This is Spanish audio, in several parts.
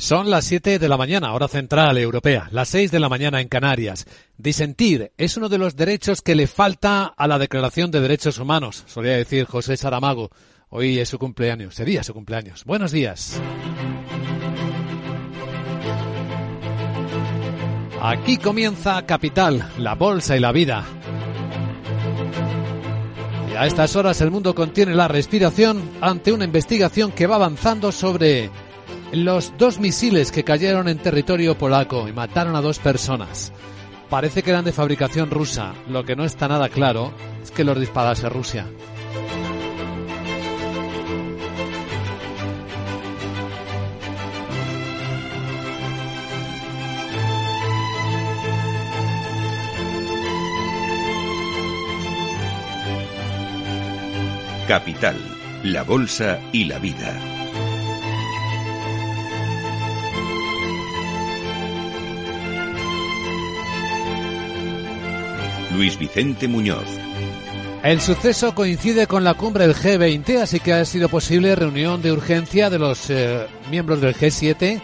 Son las 7 de la mañana, hora central europea, las 6 de la mañana en Canarias. Disentir es uno de los derechos que le falta a la Declaración de Derechos Humanos, solía decir José Saramago. Hoy es su cumpleaños, sería su cumpleaños. Buenos días. Aquí comienza Capital, la bolsa y la vida. Y a estas horas el mundo contiene la respiración ante una investigación que va avanzando sobre los dos misiles que cayeron en territorio polaco y mataron a dos personas. Parece que eran de fabricación rusa. Lo que no está nada claro es que los disparase Rusia. Capital, la Bolsa y la Vida. Luis Vicente Muñoz. El suceso coincide con la cumbre del G20, así que ha sido posible reunión de urgencia de los eh, miembros del G7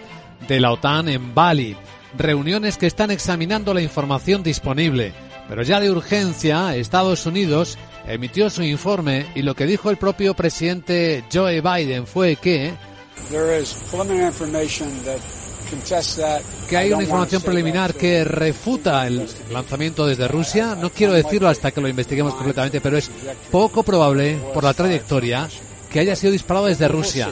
de la OTAN en Bali. Reuniones que están examinando la información disponible. Pero ya de urgencia, Estados Unidos emitió su informe y lo que dijo el propio presidente Joe Biden fue que que hay una información preliminar que refuta el lanzamiento desde Rusia. No quiero decirlo hasta que lo investiguemos completamente, pero es poco probable, por la trayectoria, que haya sido disparado desde Rusia.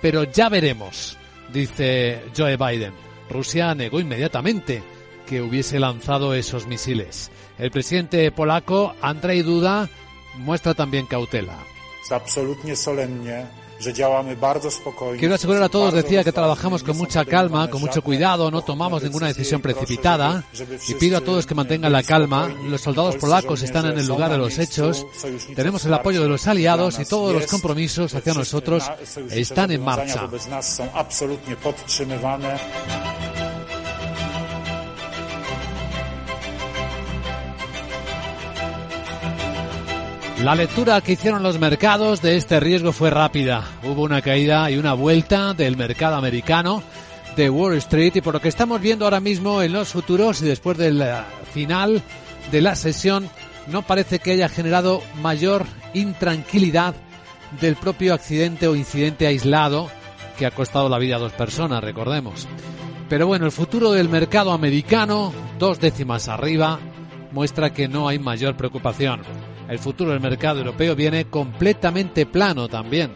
Pero ya veremos, dice Joe Biden. Rusia negó inmediatamente que hubiese lanzado esos misiles. El presidente polaco, Andrzej Duda, muestra también cautela. Quiero asegurar a todos, decía, que trabajamos con mucha calma, con mucho cuidado, no tomamos ninguna decisión precipitada. y pido a todos que mantengan la calma. Los soldados polacos están en el lugar de los hechos, tenemos el apoyo de los aliados y todos los compromisos hacia nosotros están en marcha. La lectura que hicieron los mercados de este riesgo fue rápida. Hubo una caída y una vuelta del mercado americano de Wall Street y por lo que estamos viendo ahora mismo en los futuros y después del final de la sesión no parece que haya generado mayor intranquilidad del propio accidente o incidente aislado que ha costado la vida a dos personas, recordemos. Pero bueno, el futuro del mercado americano, dos décimas arriba, muestra que no hay mayor preocupación. El futuro del mercado europeo viene completamente plano también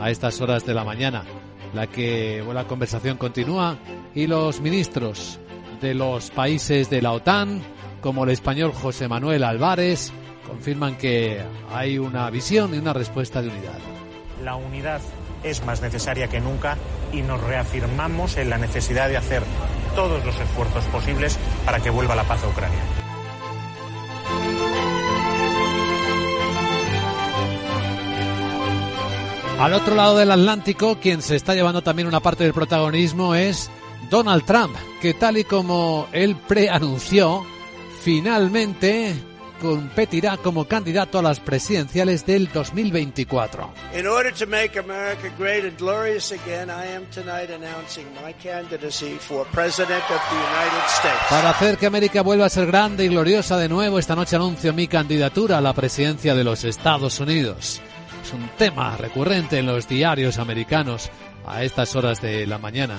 a estas horas de la mañana, la que la conversación continúa y los ministros de los países de la OTAN, como el español José Manuel Álvarez, confirman que hay una visión y una respuesta de unidad. La unidad es más necesaria que nunca y nos reafirmamos en la necesidad de hacer todos los esfuerzos posibles para que vuelva la paz a Ucrania. Al otro lado del Atlántico, quien se está llevando también una parte del protagonismo es Donald Trump, que tal y como él preanunció, finalmente competirá como candidato a las presidenciales del 2024. Para hacer que América vuelva a ser grande y gloriosa de nuevo, esta noche anuncio mi candidatura a la presidencia de los Estados Unidos. Es un tema recurrente en los diarios americanos a estas horas de la mañana.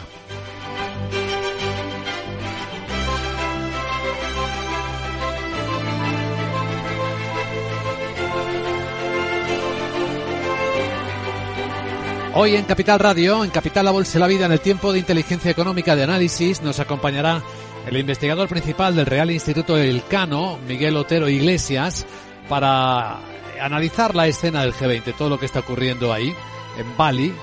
Hoy en Capital Radio, en Capital La Bolsa y la Vida, en el tiempo de inteligencia económica de análisis, nos acompañará el investigador principal del Real Instituto del Cano, Miguel Otero Iglesias, para analizar la escena del G20, todo lo que está ocurriendo ahí, en Bali.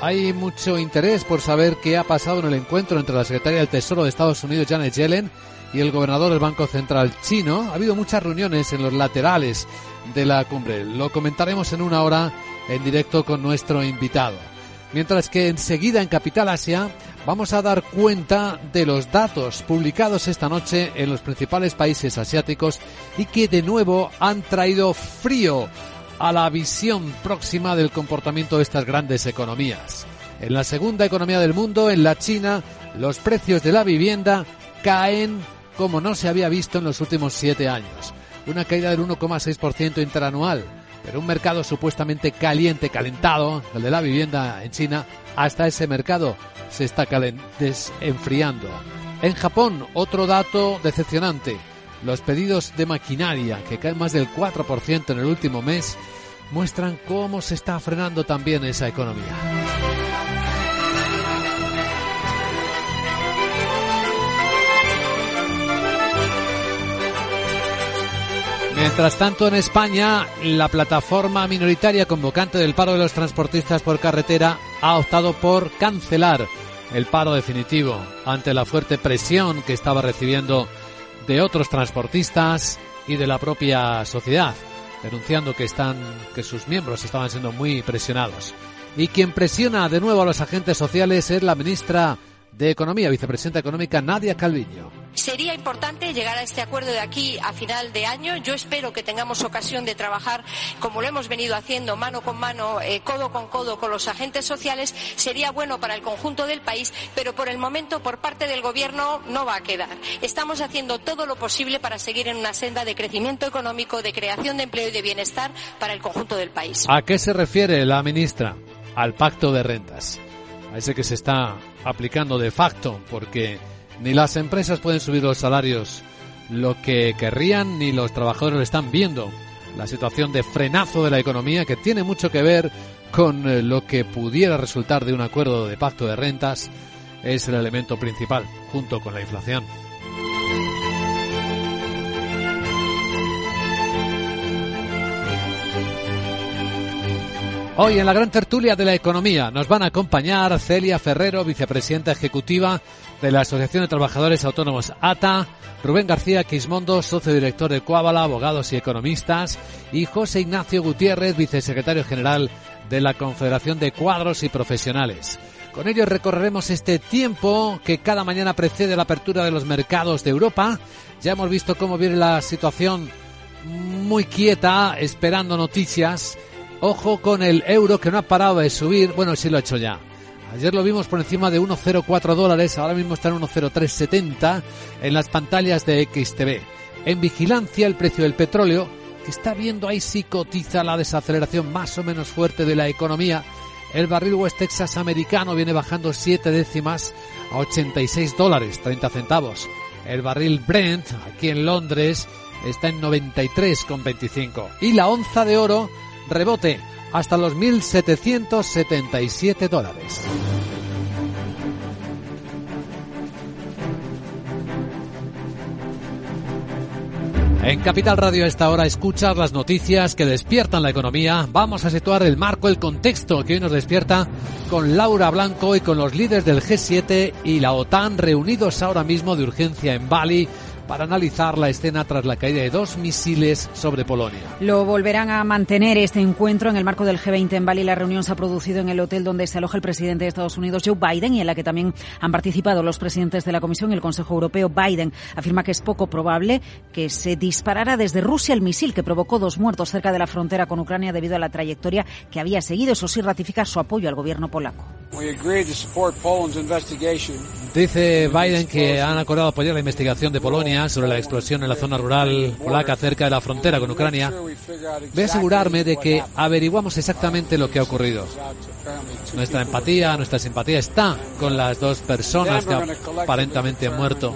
Hay mucho interés por saber qué ha pasado en el encuentro entre la secretaria del Tesoro de Estados Unidos, Janet Yellen, y el gobernador del Banco Central chino. Ha habido muchas reuniones en los laterales de la cumbre. Lo comentaremos en una hora en directo con nuestro invitado. Mientras que enseguida en Capital Asia vamos a dar cuenta de los datos publicados esta noche en los principales países asiáticos y que de nuevo han traído frío a la visión próxima del comportamiento de estas grandes economías. En la segunda economía del mundo, en la China, los precios de la vivienda caen como no se había visto en los últimos siete años. Una caída del 1,6% interanual. Pero un mercado supuestamente caliente, calentado, el de la vivienda en China, hasta ese mercado se está enfriando. En Japón, otro dato decepcionante. Los pedidos de maquinaria, que caen más del 4% en el último mes, muestran cómo se está frenando también esa economía. Mientras tanto, en España, la plataforma minoritaria convocante del paro de los transportistas por carretera ha optado por cancelar el paro definitivo ante la fuerte presión que estaba recibiendo de otros transportistas y de la propia sociedad, denunciando que están que sus miembros estaban siendo muy presionados. Y quien presiona de nuevo a los agentes sociales es la ministra de Economía, vicepresidenta económica Nadia Calviño. Sería importante llegar a este acuerdo de aquí a final de año. Yo espero que tengamos ocasión de trabajar como lo hemos venido haciendo, mano con mano, eh, codo con codo con los agentes sociales. Sería bueno para el conjunto del país, pero por el momento, por parte del Gobierno, no va a quedar. Estamos haciendo todo lo posible para seguir en una senda de crecimiento económico, de creación de empleo y de bienestar para el conjunto del país. ¿A qué se refiere la ministra? Al pacto de rentas. A ese que se está aplicando de facto, porque ni las empresas pueden subir los salarios lo que querrían, ni los trabajadores lo están viendo. La situación de frenazo de la economía que tiene mucho que ver con eh, lo que pudiera resultar de un acuerdo de pacto de rentas es el elemento principal, junto con la inflación. Hoy en la gran tertulia de la economía nos van a acompañar Celia Ferrero, vicepresidenta ejecutiva de la Asociación de Trabajadores Autónomos ATA, Rubén García Quismondo, socio director de Coabala, abogados y economistas, y José Ignacio Gutiérrez, vicesecretario general de la Confederación de Cuadros y Profesionales. Con ellos recorreremos este tiempo que cada mañana precede la apertura de los mercados de Europa. Ya hemos visto cómo viene la situación muy quieta, esperando noticias. Ojo con el euro que no ha parado de subir. Bueno, sí lo ha hecho ya. Ayer lo vimos por encima de 1,04 dólares, ahora mismo está en 1,0370 en las pantallas de XTV. En vigilancia el precio del petróleo, que está viendo ahí si cotiza la desaceleración más o menos fuerte de la economía. El barril West Texas americano viene bajando 7 décimas a 86 dólares 30 centavos. El barril Brent aquí en Londres está en 93,25. Y la onza de oro rebote hasta los 1.777 dólares. En Capital Radio a esta hora escuchas las noticias que despiertan la economía. Vamos a situar el marco, el contexto que hoy nos despierta con Laura Blanco y con los líderes del G7 y la OTAN reunidos ahora mismo de urgencia en Bali para analizar la escena tras la caída de dos misiles sobre Polonia. Lo volverán a mantener este encuentro en el marco del G20 en Bali. La reunión se ha producido en el hotel donde se aloja el presidente de Estados Unidos, Joe Biden, y en la que también han participado los presidentes de la Comisión y el Consejo Europeo. Biden afirma que es poco probable que se disparara desde Rusia el misil que provocó dos muertos cerca de la frontera con Ucrania debido a la trayectoria que había seguido. Eso sí ratifica su apoyo al gobierno polaco. Dice Biden que han acordado apoyar la investigación de Polonia sobre la explosión en la zona rural polaca cerca de la frontera con Ucrania. Voy a asegurarme de que averiguamos exactamente lo que ha ocurrido. Nuestra empatía, nuestra simpatía está con las dos personas que aparentemente han muerto.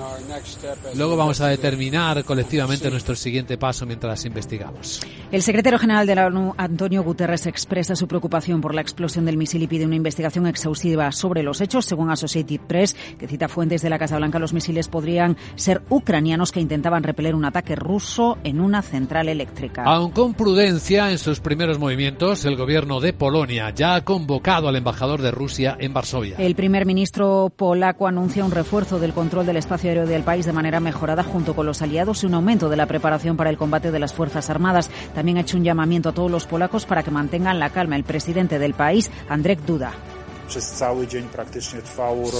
Luego vamos a determinar colectivamente nuestro siguiente paso mientras investigamos. El secretario general de la ONU, Antonio Guterres, expresa su preocupación por la explosión del misil y pide una investigación exhaustiva sobre los hechos. Según Associated Press, que cita fuentes de la Casa Blanca, los misiles podrían ser ucranianos que intentaban repeler un ataque ruso en una central eléctrica. Aun con prudencia en sus primeros movimientos, el gobierno de Polonia ya ha convocado al embajador de Rusia en Varsovia. El primer ministro polaco anuncia un refuerzo del control del espacio aéreo del país de manera mejorada junto con los aliados y un aumento de la preparación para el combate de las Fuerzas Armadas. También ha hecho un llamamiento a todos los polacos para que mantengan la calma. El presidente del país, Andrzej Duda.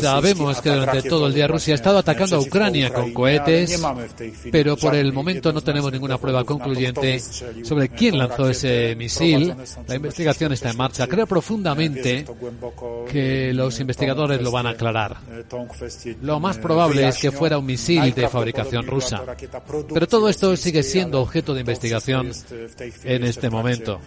Sabemos que durante todo el día Rusia ha estado atacando a Ucrania con cohetes, pero por el momento no tenemos ninguna prueba concluyente sobre quién lanzó ese misil. La investigación está en marcha. Creo profundamente que los investigadores lo van a aclarar. Lo más probable es que fuera un misil de fabricación rusa. Pero todo esto sigue siendo objeto de investigación en este momento.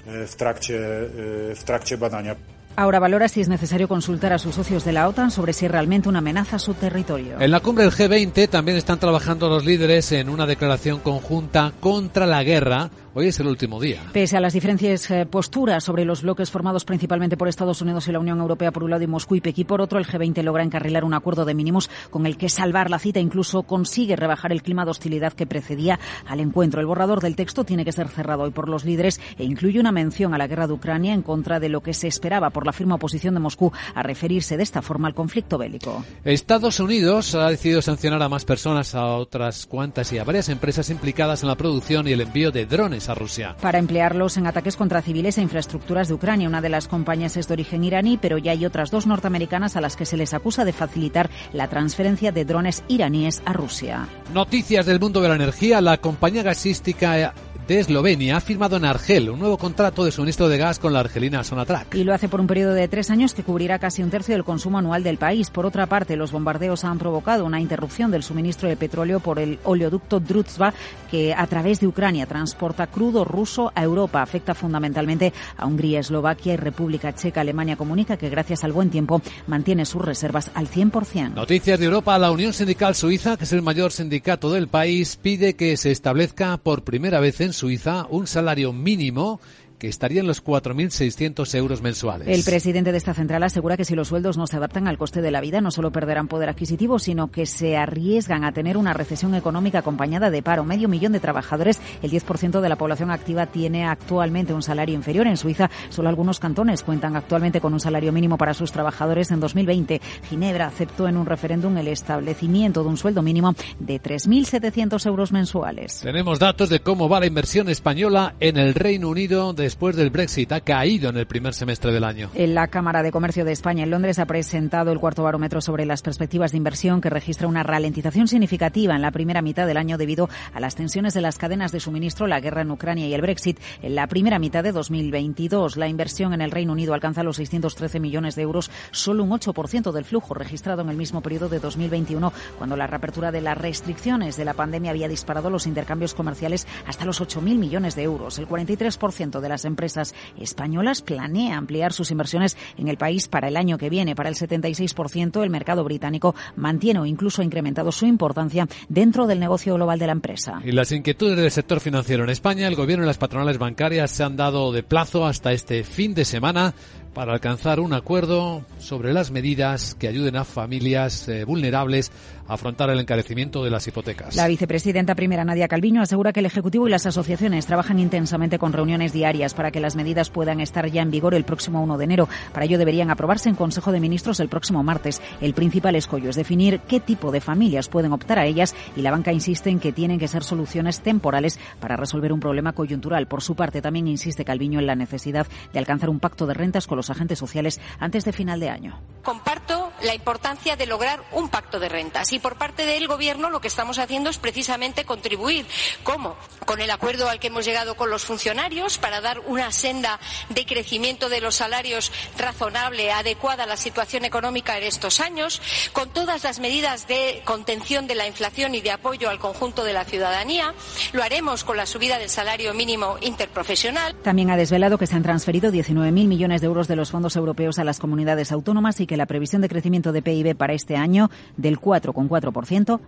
Ahora valora si es necesario consultar a sus socios de la OTAN sobre si realmente una amenaza a su territorio. En la cumbre del G20 también están trabajando los líderes en una declaración conjunta contra la guerra Hoy es el último día. Pese a las diferentes eh, posturas sobre los bloques formados principalmente por Estados Unidos y la Unión Europea por un lado y Moscú y Pekín por otro, el G20 logra encarrilar un acuerdo de mínimos con el que salvar la cita incluso consigue rebajar el clima de hostilidad que precedía al encuentro. El borrador del texto tiene que ser cerrado hoy por los líderes e incluye una mención a la guerra de Ucrania en contra de lo que se esperaba por la firme oposición de Moscú a referirse de esta forma al conflicto bélico. Estados Unidos ha decidido sancionar a más personas, a otras cuantas y a varias empresas implicadas en la producción y el envío de drones a Rusia. Para emplearlos en ataques contra civiles e infraestructuras de Ucrania. Una de las compañías es de origen iraní, pero ya hay otras dos norteamericanas a las que se les acusa de facilitar la transferencia de drones iraníes a Rusia. Noticias del mundo de la energía. La compañía gasística de Eslovenia ha firmado en Argel un nuevo contrato de suministro de gas con la argelina Sonatrach. Y lo hace por un periodo de tres años que cubrirá casi un tercio del consumo anual del país. Por otra parte, los bombardeos han provocado una interrupción del suministro de petróleo por el oleoducto Druzhba, que a través de Ucrania transporta crudo ruso a Europa. Afecta fundamentalmente a Hungría, Eslovaquia y República Checa. Alemania comunica que gracias al buen tiempo mantiene sus reservas al 100%. Noticias de Europa. La Unión Sindical Suiza, que es el mayor sindicato del país, pide que se establezca por primera vez en Suiza un salario mínimo que estarían los 4.600 euros mensuales. El presidente de esta central asegura que si los sueldos no se adaptan al coste de la vida, no solo perderán poder adquisitivo, sino que se arriesgan a tener una recesión económica acompañada de paro. Medio millón de trabajadores, el 10% de la población activa tiene actualmente un salario inferior. En Suiza, solo algunos cantones cuentan actualmente con un salario mínimo para sus trabajadores. En 2020, Ginebra aceptó en un referéndum el establecimiento de un sueldo mínimo de 3.700 euros mensuales. Tenemos datos de cómo va la inversión española en el Reino Unido de después del Brexit ha caído en el primer semestre del año. En la Cámara de Comercio de España en Londres ha presentado el cuarto barómetro sobre las perspectivas de inversión que registra una ralentización significativa en la primera mitad del año debido a las tensiones de las cadenas de suministro, la guerra en Ucrania y el Brexit. En la primera mitad de 2022 la inversión en el Reino Unido alcanza los 613 millones de euros, solo un 8% del flujo registrado en el mismo periodo de 2021 cuando la reapertura de las restricciones de la pandemia había disparado los intercambios comerciales hasta los 8.000 millones de euros. El 43% de las empresas españolas planea ampliar sus inversiones en el país para el año que viene. Para el 76%, el mercado británico mantiene o incluso ha incrementado su importancia dentro del negocio global de la empresa. Y las inquietudes del sector financiero en España, el gobierno y las patronales bancarias se han dado de plazo hasta este fin de semana para alcanzar un acuerdo sobre las medidas que ayuden a familias eh, vulnerables afrontar el encarecimiento de las hipotecas. La vicepresidenta primera Nadia Calviño asegura que el Ejecutivo y las asociaciones trabajan intensamente con reuniones diarias para que las medidas puedan estar ya en vigor el próximo 1 de enero. Para ello deberían aprobarse en Consejo de Ministros el próximo martes. El principal escollo es definir qué tipo de familias pueden optar a ellas y la banca insiste en que tienen que ser soluciones temporales para resolver un problema coyuntural. Por su parte, también insiste Calviño en la necesidad de alcanzar un pacto de rentas con los agentes sociales antes de final de año. Comparto la importancia de lograr un pacto de rentas y por parte del Gobierno lo que estamos haciendo es precisamente contribuir. ¿Cómo? Con el acuerdo al que hemos llegado con los funcionarios para dar una senda de crecimiento de los salarios razonable, adecuada a la situación económica en estos años, con todas las medidas de contención de la inflación y de apoyo al conjunto de la ciudadanía. Lo haremos con la subida del salario mínimo interprofesional. También ha desvelado que se han transferido 19.000 millones de euros de los fondos europeos a las comunidades autónomas y que la previsión de crecimiento de PIB para este año del 4,4%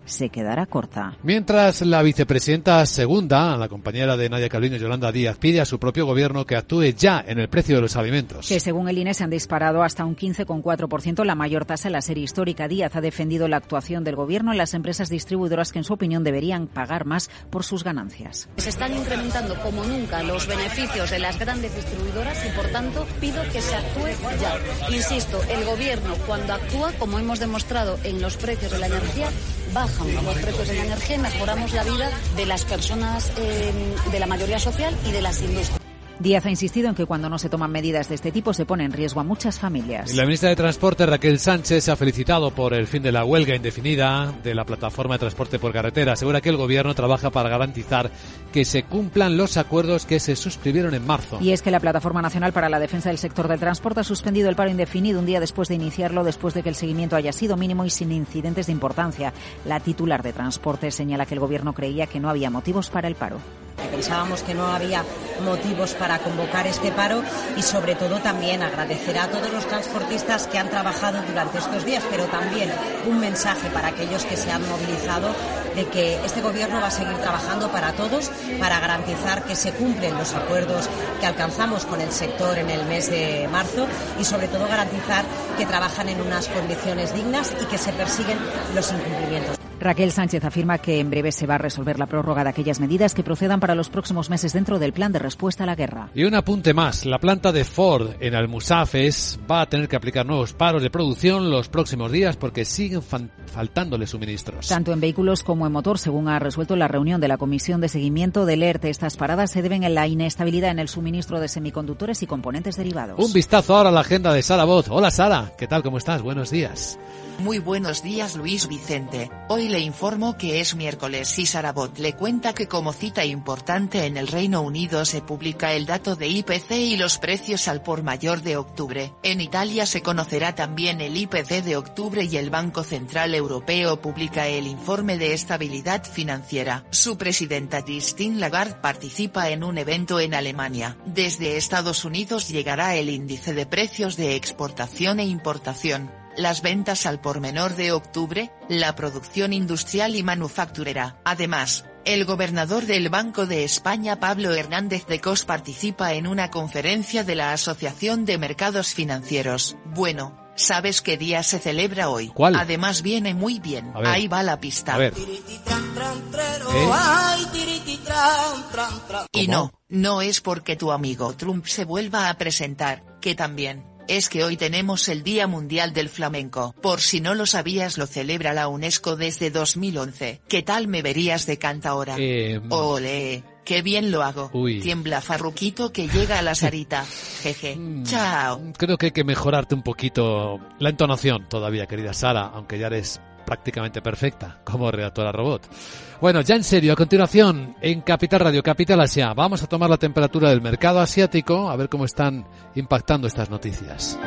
se quedará corta. Mientras la vicepresidenta segunda, la compañera de Nadia Calviño, Yolanda Díaz, pide a su propio gobierno que actúe ya en el precio de los alimentos. Que según el INE se han disparado hasta un 15,4%, la mayor tasa en la serie histórica. Díaz ha defendido la actuación del gobierno en las empresas distribuidoras que en su opinión deberían pagar más por sus ganancias. Se están incrementando como nunca los beneficios de las grandes distribuidoras y por tanto pido que se actúe ya. Insisto, el gobierno cuando actúa, como hemos demostrado en los precios de la energía, bajan los precios de la energía mejoramos la vida de las personas eh, de la mayoría social y de las industrias. Díaz ha insistido en que cuando no se toman medidas de este tipo se pone en riesgo a muchas familias. La ministra de Transporte, Raquel Sánchez, se ha felicitado por el fin de la huelga indefinida de la plataforma de transporte por carretera. Asegura que el gobierno trabaja para garantizar que se cumplan los acuerdos que se suscribieron en marzo. Y es que la Plataforma Nacional para la Defensa del Sector del Transporte ha suspendido el paro indefinido un día después de iniciarlo, después de que el seguimiento haya sido mínimo y sin incidentes de importancia. La titular de Transporte señala que el gobierno creía que no había motivos para el paro. Pensábamos que no había motivos para convocar este paro y sobre todo también agradecer a todos los transportistas que han trabajado durante estos días, pero también un mensaje para aquellos que se han movilizado de que este gobierno va a seguir trabajando para todos para garantizar que se cumplen los acuerdos que alcanzamos con el sector en el mes de marzo y sobre todo garantizar que trabajan en unas condiciones dignas y que se persiguen los incumplimientos. Raquel Sánchez afirma que en breve se va a resolver la prórroga de aquellas medidas que procedan para los próximos meses dentro del plan de respuesta a la guerra. Y un apunte más, la planta de Ford en Almusafes va a tener que aplicar nuevos paros de producción los próximos días porque siguen faltándole suministros. Tanto en vehículos como en motor, según ha resuelto la reunión de la Comisión de Seguimiento del ERTE, estas paradas se deben en la inestabilidad en el suministro de semiconductores y componentes derivados. Un vistazo ahora a la agenda de Sara Voz. Hola Sara, ¿qué tal? ¿Cómo estás? Buenos días. Muy buenos días Luis Vicente. Hoy le informo que es miércoles y Sarabot le cuenta que como cita importante en el Reino Unido se publica el dato de IPC y los precios al por mayor de octubre. En Italia se conocerá también el IPC de octubre y el Banco Central Europeo publica el informe de estabilidad financiera. Su presidenta Christine Lagarde participa en un evento en Alemania. Desde Estados Unidos llegará el índice de precios de exportación e importación las ventas al por menor de octubre, la producción industrial y manufacturera. Además, el gobernador del Banco de España Pablo Hernández de Cos participa en una conferencia de la Asociación de Mercados Financieros. Bueno, ¿sabes qué día se celebra hoy? ¿Cuál? Además viene muy bien. Ahí va la pista. A ver. Y no, no es porque tu amigo Trump se vuelva a presentar, que también es que hoy tenemos el Día Mundial del Flamenco. Por si no lo sabías lo celebra la UNESCO desde 2011. ¿Qué tal me verías de canta ahora? Eh, Ole, qué bien lo hago. Uy. Tiembla Farruquito que llega a la Sarita. Jeje. Mm, Chao. Creo que hay que mejorarte un poquito la entonación todavía, querida Sara, aunque ya eres prácticamente perfecta como redactora robot. Bueno, ya en serio, a continuación, en Capital Radio, Capital Asia, vamos a tomar la temperatura del mercado asiático, a ver cómo están impactando estas noticias.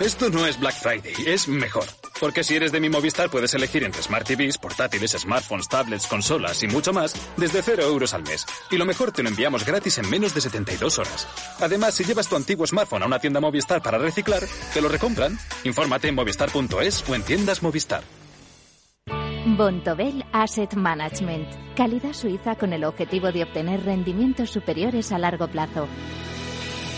Esto no es Black Friday, es mejor. Porque si eres de mi Movistar puedes elegir entre Smart TVs, portátiles, smartphones, tablets, consolas y mucho más desde 0 euros al mes. Y lo mejor te lo enviamos gratis en menos de 72 horas. Además, si llevas tu antiguo smartphone a una tienda Movistar para reciclar, te lo recompran. Infórmate en movistar.es o en tiendas Movistar. Bontobel Asset Management. Calidad suiza con el objetivo de obtener rendimientos superiores a largo plazo.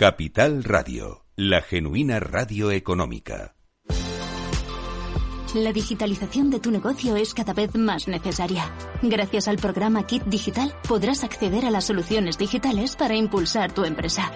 Capital Radio, la genuina radio económica. La digitalización de tu negocio es cada vez más necesaria. Gracias al programa Kit Digital podrás acceder a las soluciones digitales para impulsar tu empresa.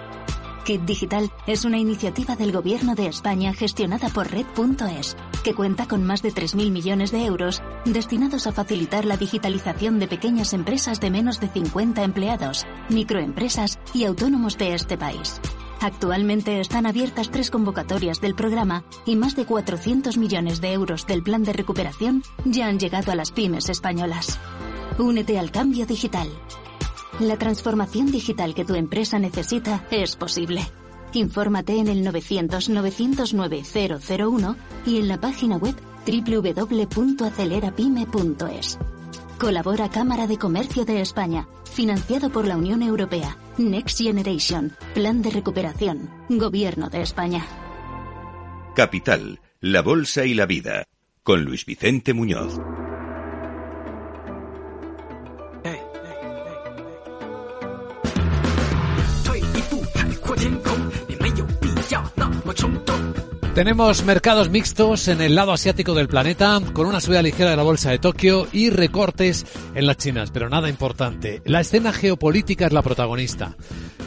Kit Digital es una iniciativa del Gobierno de España gestionada por Red.es que cuenta con más de 3.000 millones de euros destinados a facilitar la digitalización de pequeñas empresas de menos de 50 empleados, microempresas y autónomos de este país. Actualmente están abiertas tres convocatorias del programa y más de 400 millones de euros del plan de recuperación ya han llegado a las pymes españolas. Únete al cambio digital. La transformación digital que tu empresa necesita es posible. Infórmate en el 900-909-001 y en la página web www.acelerapyme.es. Colabora Cámara de Comercio de España, financiado por la Unión Europea. Next Generation, Plan de Recuperación, Gobierno de España. Capital, la Bolsa y la Vida, con Luis Vicente Muñoz. Tenemos mercados mixtos en el lado asiático del planeta, con una subida ligera de la bolsa de Tokio y recortes en las chinas, pero nada importante. La escena geopolítica es la protagonista.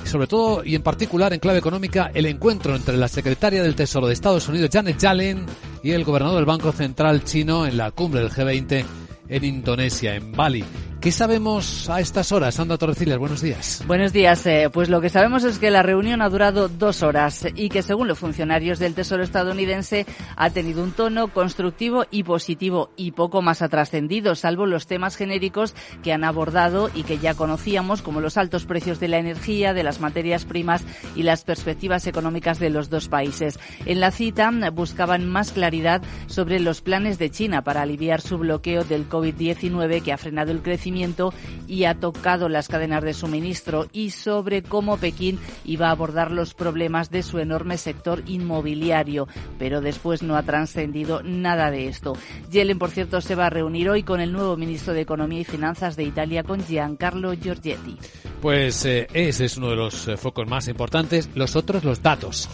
Sobre todo y en particular en clave económica, el encuentro entre la secretaria del Tesoro de Estados Unidos, Janet Yellen, y el gobernador del Banco Central chino en la cumbre del G20 en Indonesia, en Bali. ¿Qué sabemos a estas horas? Sandra Torrecillas, buenos días. Buenos días. Eh, pues lo que sabemos es que la reunión ha durado dos horas y que según los funcionarios del Tesoro estadounidense ha tenido un tono constructivo y positivo y poco más ha trascendido, salvo los temas genéricos que han abordado y que ya conocíamos, como los altos precios de la energía, de las materias primas y las perspectivas económicas de los dos países. En la cita buscaban más claridad sobre los planes de China para aliviar su bloqueo del COVID-19 que ha frenado el crecimiento y ha tocado las cadenas de suministro y sobre cómo Pekín iba a abordar los problemas de su enorme sector inmobiliario, pero después no ha trascendido nada de esto. Yellen, por cierto, se va a reunir hoy con el nuevo ministro de Economía y Finanzas de Italia, con Giancarlo Giorgetti. Pues eh, ese es uno de los eh, focos más importantes. Los otros, los datos.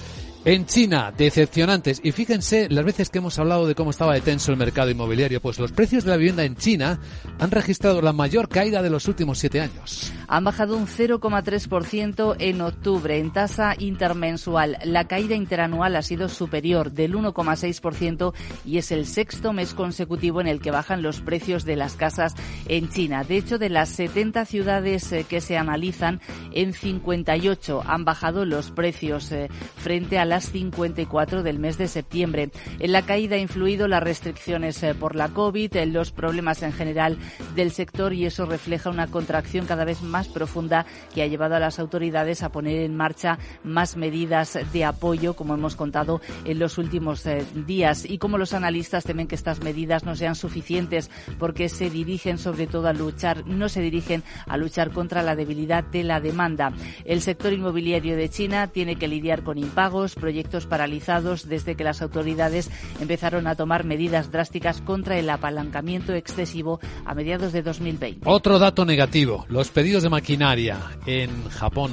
En China, decepcionantes. Y fíjense las veces que hemos hablado de cómo estaba de tenso el mercado inmobiliario, pues los precios de la vivienda en China han registrado la mayor caída de los últimos siete años. Han bajado un 0,3% en octubre en tasa intermensual. La caída interanual ha sido superior del 1,6% y es el sexto mes consecutivo en el que bajan los precios de las casas en China. De hecho, de las 70 ciudades eh, que se analizan, en 58 han bajado los precios eh, frente a las 54 del mes de septiembre. En la caída ha influido las restricciones eh, por la COVID, los problemas en general del sector y eso refleja una contracción cada vez más profunda que ha llevado a las autoridades a poner en marcha más medidas de apoyo, como hemos contado en los últimos eh, días. Y como los analistas temen que estas medidas no sean suficientes porque se dirigen sobre todo a luchar, no se dirigen a luchar contra la debilidad de la demanda. El sector inmobiliario de China tiene que lidiar con impagos, proyectos paralizados desde que las autoridades empezaron a tomar medidas drásticas contra el apalancamiento excesivo a mediados de 2020. Otro dato negativo, los pedidos de maquinaria en Japón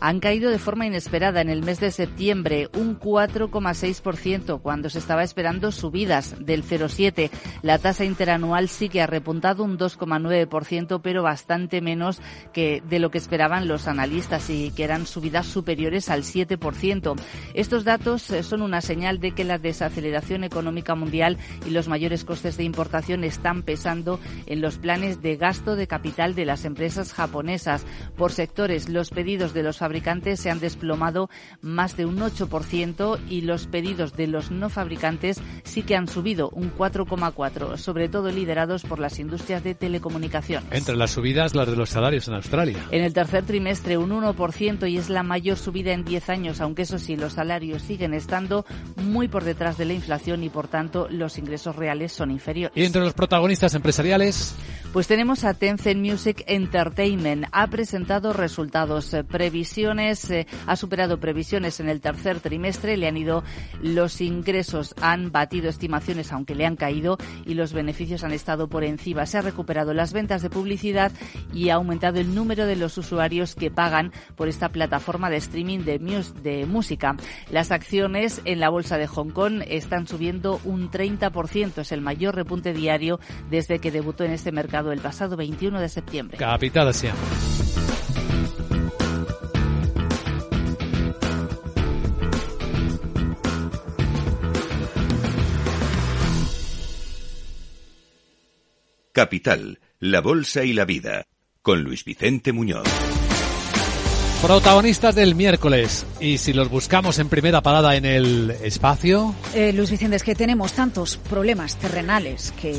han caído de forma inesperada en el mes de septiembre, un 4,6%, cuando se estaba esperando subidas del 0,7%. La tasa interanual sí que ha repuntado un 2,9%, pero bastante menos que de lo que esperaban los analistas y que eran subidas superiores al 7%. Estos datos eh, son una señal de que la desaceleración económica mundial y los mayores costes de importación están pesando en los planes de gasto de capital de las empresas japonesas. Por sectores, los pedidos de los fabricantes se han desplomado más de un 8% y los pedidos de los no fabricantes sí que han subido un 4,4%, sobre todo liderados por las industrias de telecomunicaciones. Entre las subidas, las de los salarios en Australia. En el tercer trimestre un 1% y es la mayor subida en 10 años, aunque eso sí, los salarios siguen estando muy por detrás de la inflación y por tanto los ingresos reales son inferiores. ¿Y entre los protagonistas empresariales? Pues tenemos a Tencent Music Entertainment. Ha presentado resultados, eh, previsiones, eh, ha superado previsiones en el tercer trimestre. Le han ido los ingresos, han batido estimaciones, aunque le han caído, y los beneficios han estado por encima. Se ha recuperado las ventas de publicidad y ha aumentado el número de los usuarios que pagan por esta plataforma de streaming de, de música. Las acciones en la bolsa de Hong Kong están subiendo un 30%. Es el mayor repunte diario desde que debutó en este mercado el pasado 21 de septiembre. Capital Asia. Capital, la Bolsa y la Vida, con Luis Vicente Muñoz. Protagonistas del miércoles. Y si los buscamos en primera parada en el espacio. Eh, Luis Vicente, es que tenemos tantos problemas terrenales que.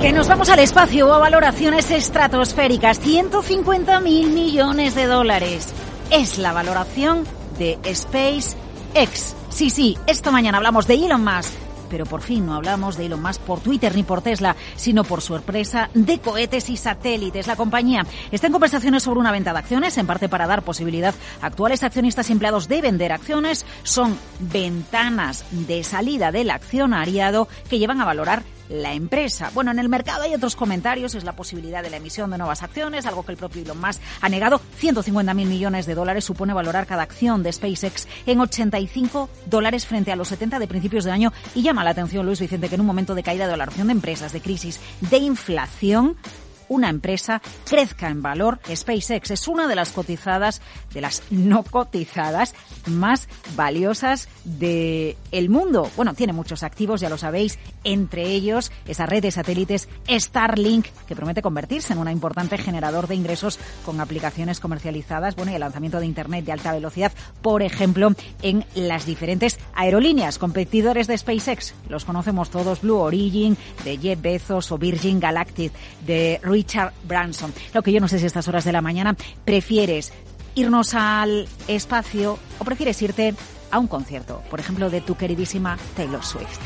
Que nos vamos al espacio a valoraciones estratosféricas. 150 mil millones de dólares. Es la valoración de SpaceX. Sí, sí, esta mañana hablamos de Elon Musk pero por fin no hablamos de Elon Musk por Twitter ni por Tesla, sino por su empresa de cohetes y satélites. La compañía está en conversaciones sobre una venta de acciones, en parte para dar posibilidad a actuales accionistas y empleados de vender acciones. Son ventanas de salida del accionariado que llevan a valorar la empresa. Bueno, en el mercado hay otros comentarios, es la posibilidad de la emisión de nuevas acciones, algo que el propio Elon Musk ha negado. 150 mil millones de dólares supone valorar cada acción de SpaceX en 85 dólares frente a los 70 de principios de año y llama la atención, Luis Vicente, que en un momento de caída de valoración de empresas, de crisis, de inflación, una empresa crezca en valor. SpaceX es una de las cotizadas, de las no cotizadas más valiosas del el mundo. Bueno, tiene muchos activos, ya lo sabéis, entre ellos esa red de satélites Starlink, que promete convertirse en un importante generador de ingresos con aplicaciones comercializadas, bueno, y el lanzamiento de Internet de alta velocidad, por ejemplo, en las diferentes aerolíneas. Competidores de SpaceX, los conocemos todos, Blue Origin, de Jeff Bezos o Virgin Galactic, de Richard Branson. Lo que yo no sé si a estas horas de la mañana prefieres irnos al espacio o prefieres irte a un concierto, por ejemplo, de tu queridísima Taylor Swift.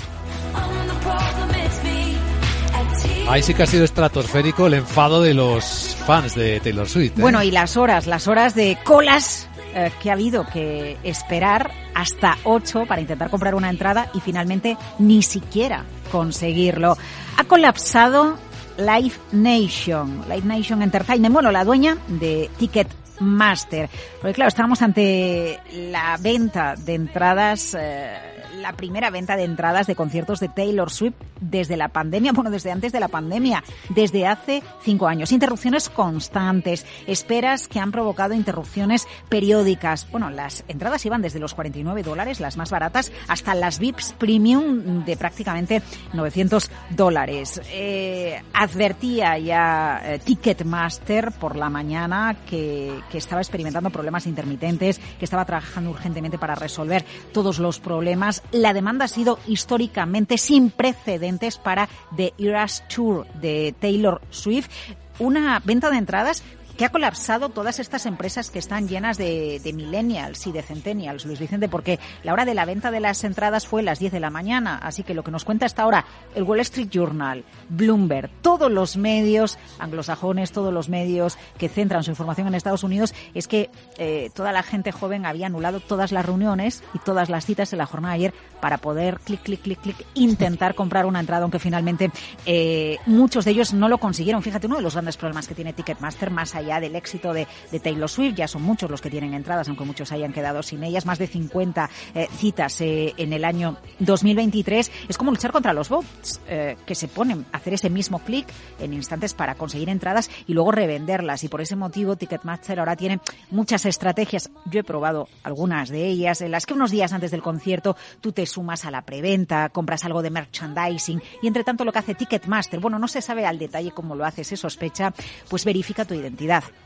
Ahí sí que ha sido estratosférico el enfado de los fans de Taylor Swift. ¿eh? Bueno, y las horas, las horas de colas eh, que ha habido que esperar hasta 8 para intentar comprar una entrada y finalmente ni siquiera conseguirlo. Ha colapsado Live Nation, Live Nation Entertainment, bueno, la dueña de Ticketmaster. Porque claro, estábamos ante la venta de entradas eh, la primera venta de entradas de conciertos de Taylor Swift desde la pandemia, bueno, desde antes de la pandemia, desde hace cinco años. Interrupciones constantes, esperas que han provocado interrupciones periódicas. Bueno, las entradas iban desde los 49 dólares, las más baratas, hasta las VIPs Premium de prácticamente 900 dólares. Eh, advertía ya eh, Ticketmaster por la mañana que, que estaba experimentando problemas intermitentes, que estaba trabajando urgentemente para resolver todos los problemas la demanda ha sido históricamente sin precedentes para The Eras Tour de Taylor Swift. Una venta de entradas que ha colapsado todas estas empresas que están llenas de, millennials y de centennials, Luis Vicente, porque la hora de la venta de las entradas fue las 10 de la mañana. Así que lo que nos cuenta hasta ahora el Wall Street Journal, Bloomberg, todos los medios anglosajones, todos los medios que centran su información en Estados Unidos, es que eh, toda la gente joven había anulado todas las reuniones y todas las citas en la jornada de ayer para poder clic, clic, clic, clic, intentar comprar una entrada, aunque finalmente eh, muchos de ellos no lo consiguieron. Fíjate, uno de los grandes problemas que tiene Ticketmaster, más allá del éxito de, Taylor Swift. Ya son muchos los que tienen entradas, aunque muchos hayan quedado sin ellas. Más de 50 eh, citas eh, en el año 2023. Es como luchar contra los bots eh, que se ponen a hacer ese mismo clic en instantes para conseguir entradas y luego revenderlas. Y por ese motivo Ticketmaster ahora tiene muchas estrategias. Yo he probado algunas de ellas en las que unos días antes del concierto tú te sumas a la preventa, compras algo de merchandising y entre tanto lo que hace Ticketmaster, bueno, no se sabe al detalle cómo lo hace, se sospecha, pues verifica tu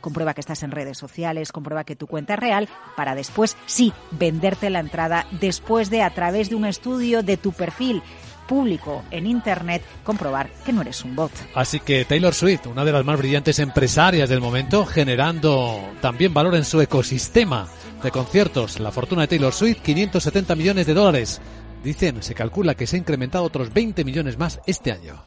comprueba que estás en redes sociales, comprueba que tu cuenta es real, para después, sí, venderte la entrada después de, a través de un estudio de tu perfil público en Internet, comprobar que no eres un bot. Así que Taylor Swift, una de las más brillantes empresarias del momento, generando también valor en su ecosistema de conciertos. La fortuna de Taylor Swift, 570 millones de dólares. Dicen, se calcula que se ha incrementado otros 20 millones más este año.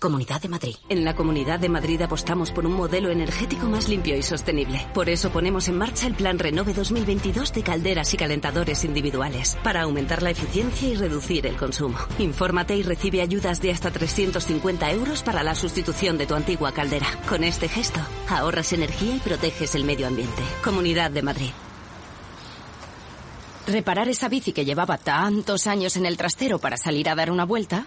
Comunidad de Madrid. En la Comunidad de Madrid apostamos por un modelo energético más limpio y sostenible. Por eso ponemos en marcha el Plan Renove 2022 de calderas y calentadores individuales, para aumentar la eficiencia y reducir el consumo. Infórmate y recibe ayudas de hasta 350 euros para la sustitución de tu antigua caldera. Con este gesto, ahorras energía y proteges el medio ambiente. Comunidad de Madrid. Reparar esa bici que llevaba tantos años en el trastero para salir a dar una vuelta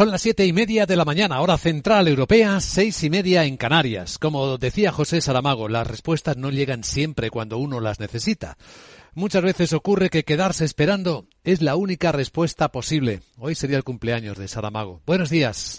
Son las siete y media de la mañana, hora central europea, seis y media en Canarias. Como decía José Saramago, las respuestas no llegan siempre cuando uno las necesita. Muchas veces ocurre que quedarse esperando es la única respuesta posible. Hoy sería el cumpleaños de Saramago. Buenos días.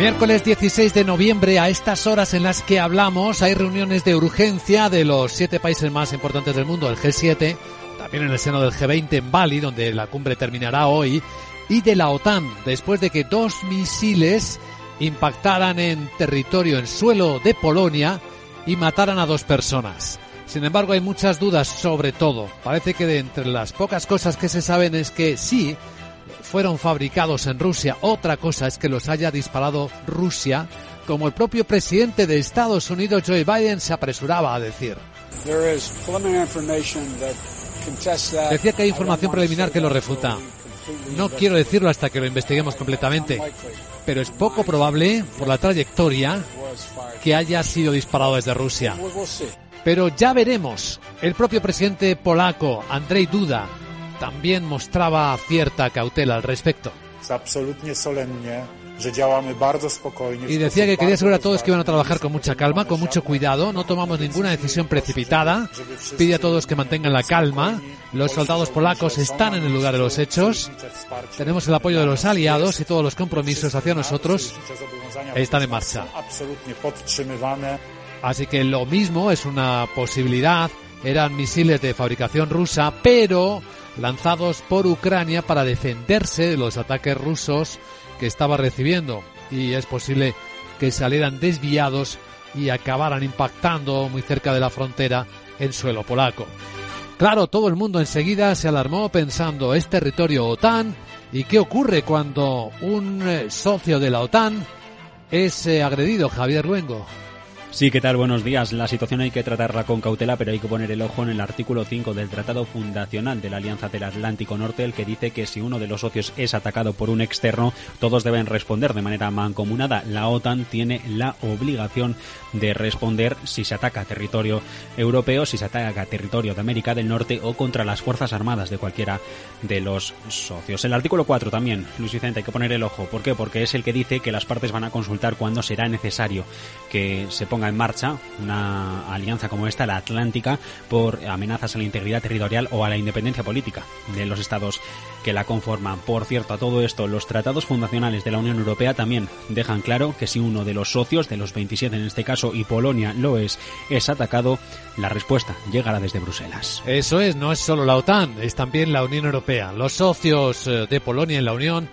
Miércoles 16 de noviembre, a estas horas en las que hablamos, hay reuniones de urgencia de los siete países más importantes del mundo, el G7, también en el seno del G20 en Bali, donde la cumbre terminará hoy, y de la OTAN, después de que dos misiles impactaran en territorio, en suelo de Polonia, y mataran a dos personas. Sin embargo, hay muchas dudas sobre todo. Parece que de entre las pocas cosas que se saben es que sí, fueron fabricados en Rusia. Otra cosa es que los haya disparado Rusia, como el propio presidente de Estados Unidos, Joe Biden, se apresuraba a decir. Decía que hay información preliminar que lo refuta. No quiero decirlo hasta que lo investiguemos completamente, pero es poco probable, por la trayectoria, que haya sido disparado desde Rusia. Pero ya veremos. El propio presidente polaco, Andrzej Duda, también mostraba cierta cautela al respecto. Y decía que quería asegurar a todos que iban a trabajar con mucha calma, con mucho cuidado, no tomamos ninguna decisión precipitada, pide a todos que mantengan la calma, los soldados polacos están en el lugar de los hechos, tenemos el apoyo de los aliados y todos los compromisos hacia nosotros están en marcha. Así que lo mismo es una posibilidad, eran misiles de fabricación rusa, pero lanzados por Ucrania para defenderse de los ataques rusos que estaba recibiendo y es posible que salieran desviados y acabaran impactando muy cerca de la frontera en suelo polaco. Claro, todo el mundo enseguida se alarmó pensando, ¿es territorio OTAN? ¿Y qué ocurre cuando un eh, socio de la OTAN es eh, agredido, Javier Luengo? Sí, ¿qué tal? Buenos días. La situación hay que tratarla con cautela, pero hay que poner el ojo en el artículo 5 del Tratado Fundacional de la Alianza del Atlántico Norte, el que dice que si uno de los socios es atacado por un externo, todos deben responder de manera mancomunada. La OTAN tiene la obligación de responder si se ataca territorio europeo, si se ataca territorio de América del Norte o contra las Fuerzas Armadas de cualquiera de los socios. El artículo 4 también, Luis Vicente, hay que poner el ojo. ¿Por qué? Porque es el que dice que las partes van a consultar cuando será necesario que se ponga en marcha una alianza como esta, la Atlántica, por amenazas a la integridad territorial o a la independencia política de los estados que la conforman. Por cierto, a todo esto, los tratados fundacionales de la Unión Europea también dejan claro que si uno de los socios, de los 27 en este caso, y Polonia lo es, es atacado, la respuesta llegará desde Bruselas. Eso es, no es solo la OTAN, es también la Unión Europea. Los socios eh, de Polonia en la Unión,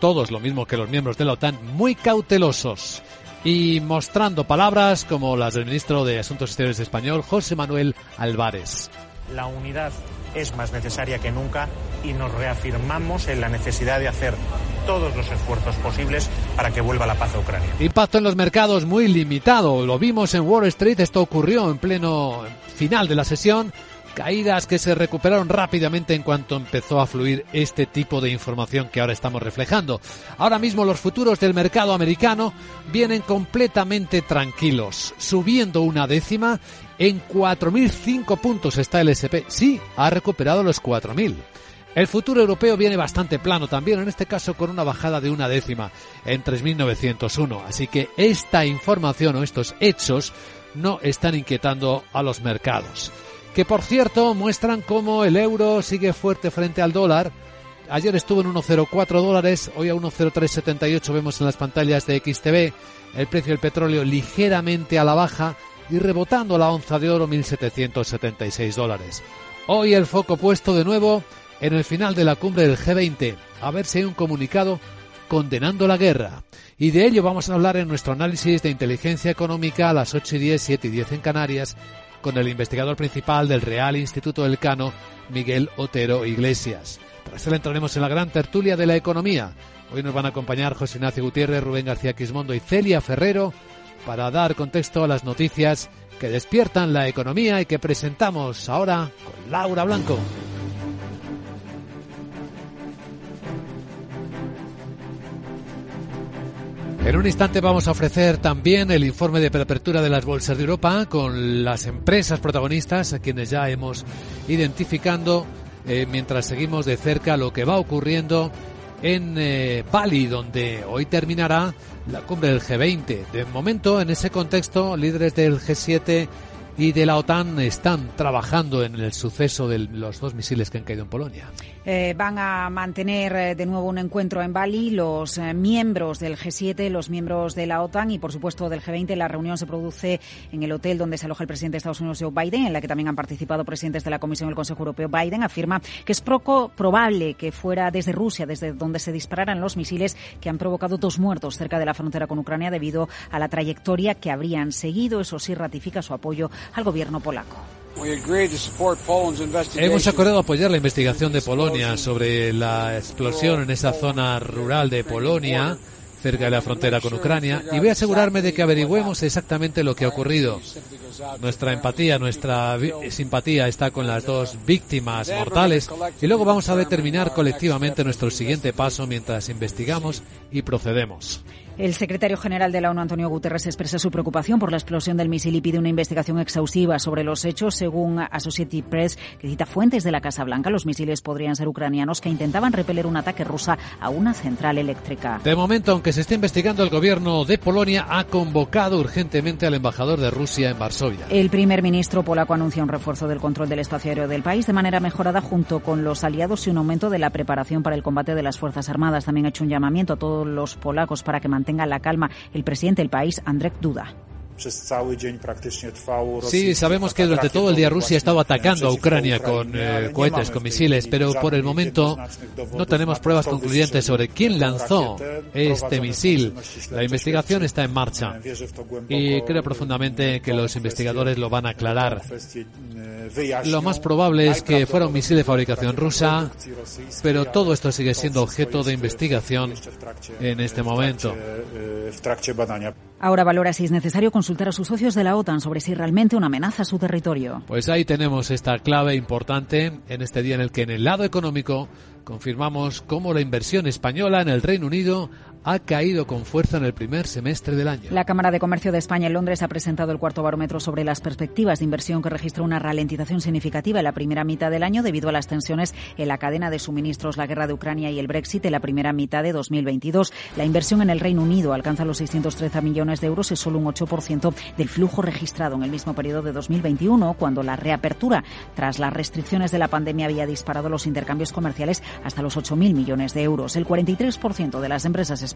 todos lo mismo que los miembros de la OTAN, muy cautelosos y mostrando palabras como las del ministro de Asuntos Exteriores español, José Manuel Álvarez. La unidad es más necesaria que nunca y nos reafirmamos en la necesidad de hacer todos los esfuerzos posibles para que vuelva la paz a Ucrania. Impacto en los mercados muy limitado. Lo vimos en Wall Street. Esto ocurrió en pleno final de la sesión. Caídas que se recuperaron rápidamente en cuanto empezó a fluir este tipo de información que ahora estamos reflejando. Ahora mismo los futuros del mercado americano vienen completamente tranquilos, subiendo una décima. En 4.005 puntos está el SP. Sí, ha recuperado los 4.000. El futuro europeo viene bastante plano también, en este caso con una bajada de una décima en 3.901. Así que esta información o estos hechos no están inquietando a los mercados que por cierto muestran cómo el euro sigue fuerte frente al dólar. Ayer estuvo en 1,04 dólares, hoy a 1,0378 vemos en las pantallas de XTV el precio del petróleo ligeramente a la baja y rebotando la onza de oro 1.776 dólares. Hoy el foco puesto de nuevo en el final de la cumbre del G20, a ver si hay un comunicado condenando la guerra. Y de ello vamos a hablar en nuestro análisis de inteligencia económica a las 8 y 10, 7 y 10 en Canarias con el investigador principal del Real Instituto del Cano, Miguel Otero Iglesias. Tras él entraremos en la gran tertulia de la economía. Hoy nos van a acompañar José Ignacio Gutiérrez, Rubén García Quismondo y Celia Ferrero para dar contexto a las noticias que despiertan la economía y que presentamos ahora con Laura Blanco. En un instante vamos a ofrecer también el informe de preapertura de las bolsas de Europa con las empresas protagonistas a quienes ya hemos identificando eh, mientras seguimos de cerca lo que va ocurriendo en eh, Bali, donde hoy terminará la cumbre del G20. De momento, en ese contexto, líderes del G7 y de la OTAN están trabajando en el suceso de los dos misiles que han caído en Polonia. Eh, van a mantener eh, de nuevo un encuentro en Bali los eh, miembros del G7, los miembros de la OTAN y, por supuesto, del G20. La reunión se produce en el hotel donde se aloja el presidente de Estados Unidos, Joe Biden, en la que también han participado presidentes de la Comisión del Consejo Europeo. Biden afirma que es poco probable que fuera desde Rusia, desde donde se dispararan los misiles que han provocado dos muertos cerca de la frontera con Ucrania debido a la trayectoria que habrían seguido. Eso sí, ratifica su apoyo al gobierno polaco. Hemos acordado apoyar la investigación de Polonia sobre la explosión en esa zona rural de Polonia, cerca de la frontera con Ucrania, y voy a asegurarme de que averigüemos exactamente lo que ha ocurrido. Nuestra empatía, nuestra simpatía está con las dos víctimas mortales y luego vamos a determinar colectivamente nuestro siguiente paso mientras investigamos y procedemos. El secretario general de la ONU, Antonio Guterres, expresa su preocupación por la explosión del misil y pide una investigación exhaustiva sobre los hechos. Según Associated Press, que cita fuentes de la Casa Blanca, los misiles podrían ser ucranianos que intentaban repeler un ataque rusa a una central eléctrica. De momento, aunque se esté investigando, el gobierno de Polonia ha convocado urgentemente al embajador de Rusia en Varsovia. El primer ministro polaco anuncia un refuerzo del control del espacio aéreo del país de manera mejorada junto con los aliados y un aumento de la preparación para el combate de las Fuerzas Armadas. También ha hecho un llamamiento a todos los polacos para que mantenga la calma el presidente del país, Andrzej Duda. Sí, sabemos que durante todo el día Rusia ha estado atacando a Ucrania con eh, cohetes, con misiles, pero por el momento no tenemos pruebas concluyentes sobre quién lanzó este misil. La investigación está en marcha y creo profundamente que los investigadores lo van a aclarar. Lo más probable es que fuera un misil de fabricación rusa, pero todo esto sigue siendo objeto de investigación en este momento. Ahora valora si es necesario consultar a sus socios de la OTAN sobre si realmente una amenaza a su territorio. Pues ahí tenemos esta clave importante en este día en el que en el lado económico confirmamos cómo la inversión española en el Reino Unido ha caído con fuerza en el primer semestre del año. La Cámara de Comercio de España en Londres ha presentado el cuarto barómetro sobre las perspectivas de inversión que registró una ralentización significativa en la primera mitad del año debido a las tensiones en la cadena de suministros, la guerra de Ucrania y el Brexit en la primera mitad de 2022. La inversión en el Reino Unido alcanza los 613 millones de euros, es solo un 8% del flujo registrado en el mismo periodo de 2021, cuando la reapertura tras las restricciones de la pandemia había disparado los intercambios comerciales hasta los 8.000 millones de euros. El 43% de las empresas españolas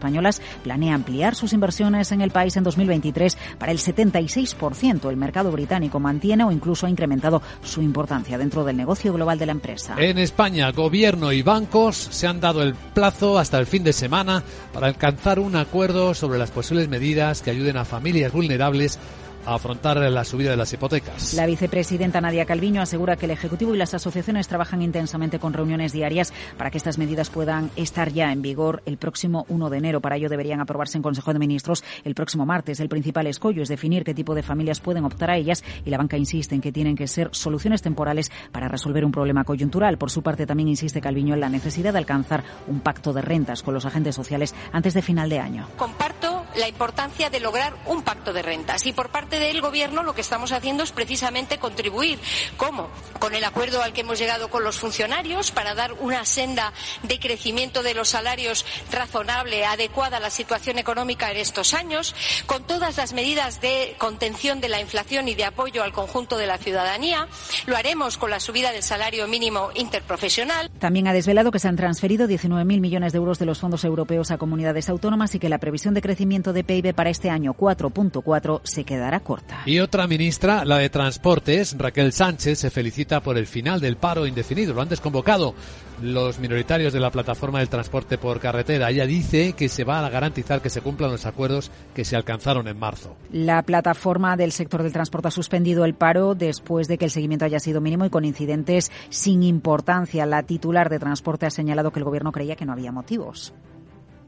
planea ampliar sus inversiones en el país en 2023 para el 76%. El mercado británico mantiene o incluso ha incrementado su importancia dentro del negocio global de la empresa. En España, gobierno y bancos se han dado el plazo hasta el fin de semana para alcanzar un acuerdo sobre las posibles medidas que ayuden a familias vulnerables a afrontar la subida de las hipotecas. La vicepresidenta Nadia Calviño asegura que el Ejecutivo y las asociaciones trabajan intensamente con reuniones diarias para que estas medidas puedan estar ya en vigor el próximo 1 de enero. Para ello deberían aprobarse en Consejo de Ministros el próximo martes. El principal escollo es definir qué tipo de familias pueden optar a ellas y la banca insiste en que tienen que ser soluciones temporales para resolver un problema coyuntural. Por su parte, también insiste Calviño en la necesidad de alcanzar un pacto de rentas con los agentes sociales antes de final de año. Comparto la importancia de lograr un pacto de rentas y por parte del Gobierno lo que estamos haciendo es precisamente contribuir. ¿Cómo? Con el acuerdo al que hemos llegado con los funcionarios para dar una senda de crecimiento de los salarios razonable, adecuada a la situación económica en estos años, con todas las medidas de contención de la inflación y de apoyo al conjunto de la ciudadanía. Lo haremos con la subida del salario mínimo interprofesional. También ha desvelado que se han transferido 19.000 millones de euros de los fondos europeos a comunidades autónomas y que la previsión de crecimiento de PIB para este año 4.4 se quedará corta. Y otra ministra, la de Transportes, Raquel Sánchez, se felicita por el final del paro indefinido. Lo han desconvocado los minoritarios de la plataforma del transporte por carretera. Ella dice que se va a garantizar que se cumplan los acuerdos que se alcanzaron en marzo. La plataforma del sector del transporte ha suspendido el paro después de que el seguimiento haya sido mínimo y con incidentes sin importancia. La titular de transporte ha señalado que el gobierno creía que no había motivos.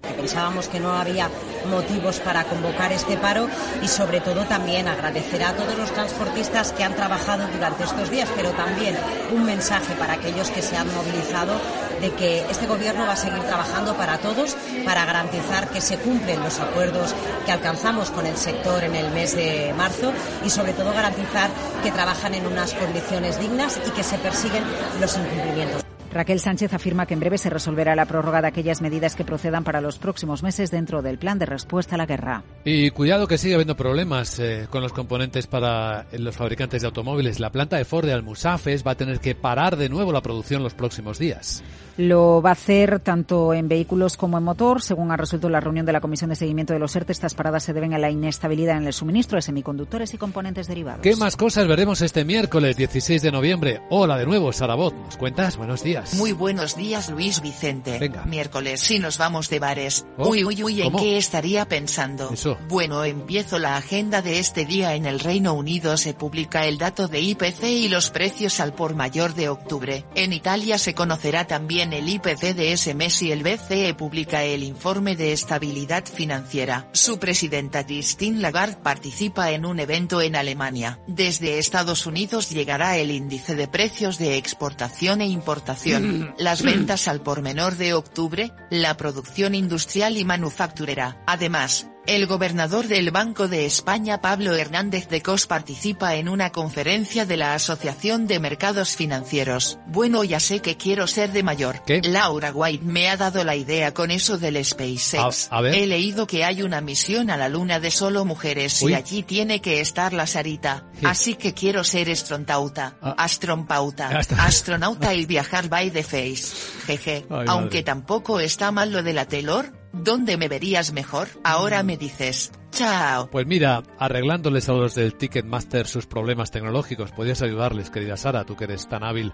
Pensábamos que no había motivos para convocar este paro y sobre todo también agradecer a todos los transportistas que han trabajado durante estos días, pero también un mensaje para aquellos que se han movilizado de que este gobierno va a seguir trabajando para todos para garantizar que se cumplen los acuerdos que alcanzamos con el sector en el mes de marzo y sobre todo garantizar que trabajan en unas condiciones dignas y que se persiguen los incumplimientos. Raquel Sánchez afirma que en breve se resolverá la prórroga de aquellas medidas que procedan para los próximos meses dentro del plan de respuesta a la guerra. Y cuidado que sigue habiendo problemas eh, con los componentes para los fabricantes de automóviles. La planta de Ford de Almusafes va a tener que parar de nuevo la producción los próximos días. Lo va a hacer tanto en vehículos como en motor. Según ha resuelto la reunión de la Comisión de Seguimiento de los ERTE, estas paradas se deben a la inestabilidad en el suministro de semiconductores y componentes derivados. ¿Qué más cosas veremos este miércoles 16 de noviembre? Hola de nuevo, Sarabot. ¿Nos cuentas? Buenos días. Muy buenos días, Luis Vicente. Venga. Miércoles, si nos vamos de bares. Oh, Uy, uy, uy, ¿en ¿cómo? qué estaría pensando? Eso. Bueno, empiezo la agenda de este día. En el Reino Unido se publica el dato de IPC y los precios al por mayor de octubre. En Italia se conocerá también el IPC de ese mes y el BCE publica el informe de estabilidad financiera. Su presidenta Christine Lagarde participa en un evento en Alemania. Desde Estados Unidos llegará el índice de precios de exportación e importación, las ventas al por menor de octubre, la producción industrial y manufacturera. Además, el gobernador del Banco de España Pablo Hernández de Cos participa en una conferencia de la Asociación de Mercados Financieros. Bueno ya sé que quiero ser de mayor. Laura White me ha dado la idea con eso del SpaceX. A- a ver. He leído que hay una misión a la luna de solo mujeres Uy. y allí tiene que estar la Sarita. Sí. Así que quiero ser estrontauta, Ah. astrompauta, Astro- astronauta y viajar by the face. Jeje. Ay, Aunque madre. tampoco está mal lo de la Taylor, ¿dónde me verías mejor? Ahora me dices, chao. Pues mira, arreglándoles a los del Ticketmaster sus problemas tecnológicos, podías ayudarles, querida Sara, tú que eres tan hábil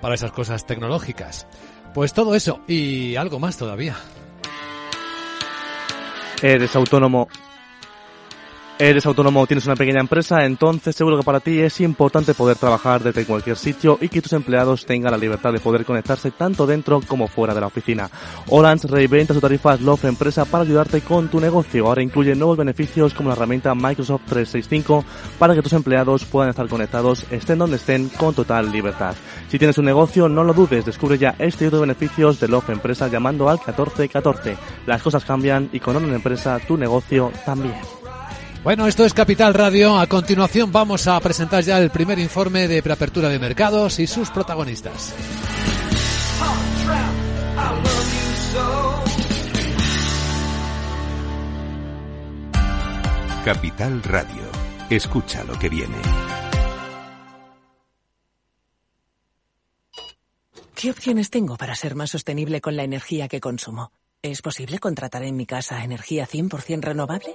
para esas cosas tecnológicas. Pues todo eso y algo más todavía. Eres autónomo. Eres autónomo tienes una pequeña empresa, entonces seguro que para ti es importante poder trabajar desde cualquier sitio y que tus empleados tengan la libertad de poder conectarse tanto dentro como fuera de la oficina. Orange reinventa su tarifa Love Empresa para ayudarte con tu negocio. Ahora incluye nuevos beneficios como la herramienta Microsoft 365 para que tus empleados puedan estar conectados estén donde estén con total libertad. Si tienes un negocio, no lo dudes, descubre ya este y otros beneficios de Love Empresa llamando al 1414. Las cosas cambian y con una empresa tu negocio también. Bueno, esto es Capital Radio. A continuación vamos a presentar ya el primer informe de preapertura de mercados y sus protagonistas. Capital Radio. Escucha lo que viene. ¿Qué opciones tengo para ser más sostenible con la energía que consumo? ¿Es posible contratar en mi casa energía 100% renovable?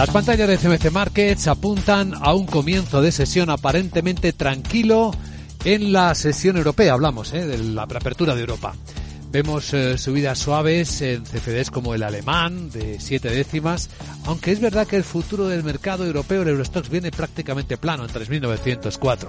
Las pantallas de CMC Markets apuntan a un comienzo de sesión aparentemente tranquilo en la sesión europea. Hablamos ¿eh? de la apertura de Europa. Vemos eh, subidas suaves en CFDs como el alemán de siete décimas, aunque es verdad que el futuro del mercado europeo, el Eurostox, viene prácticamente plano en 3.904.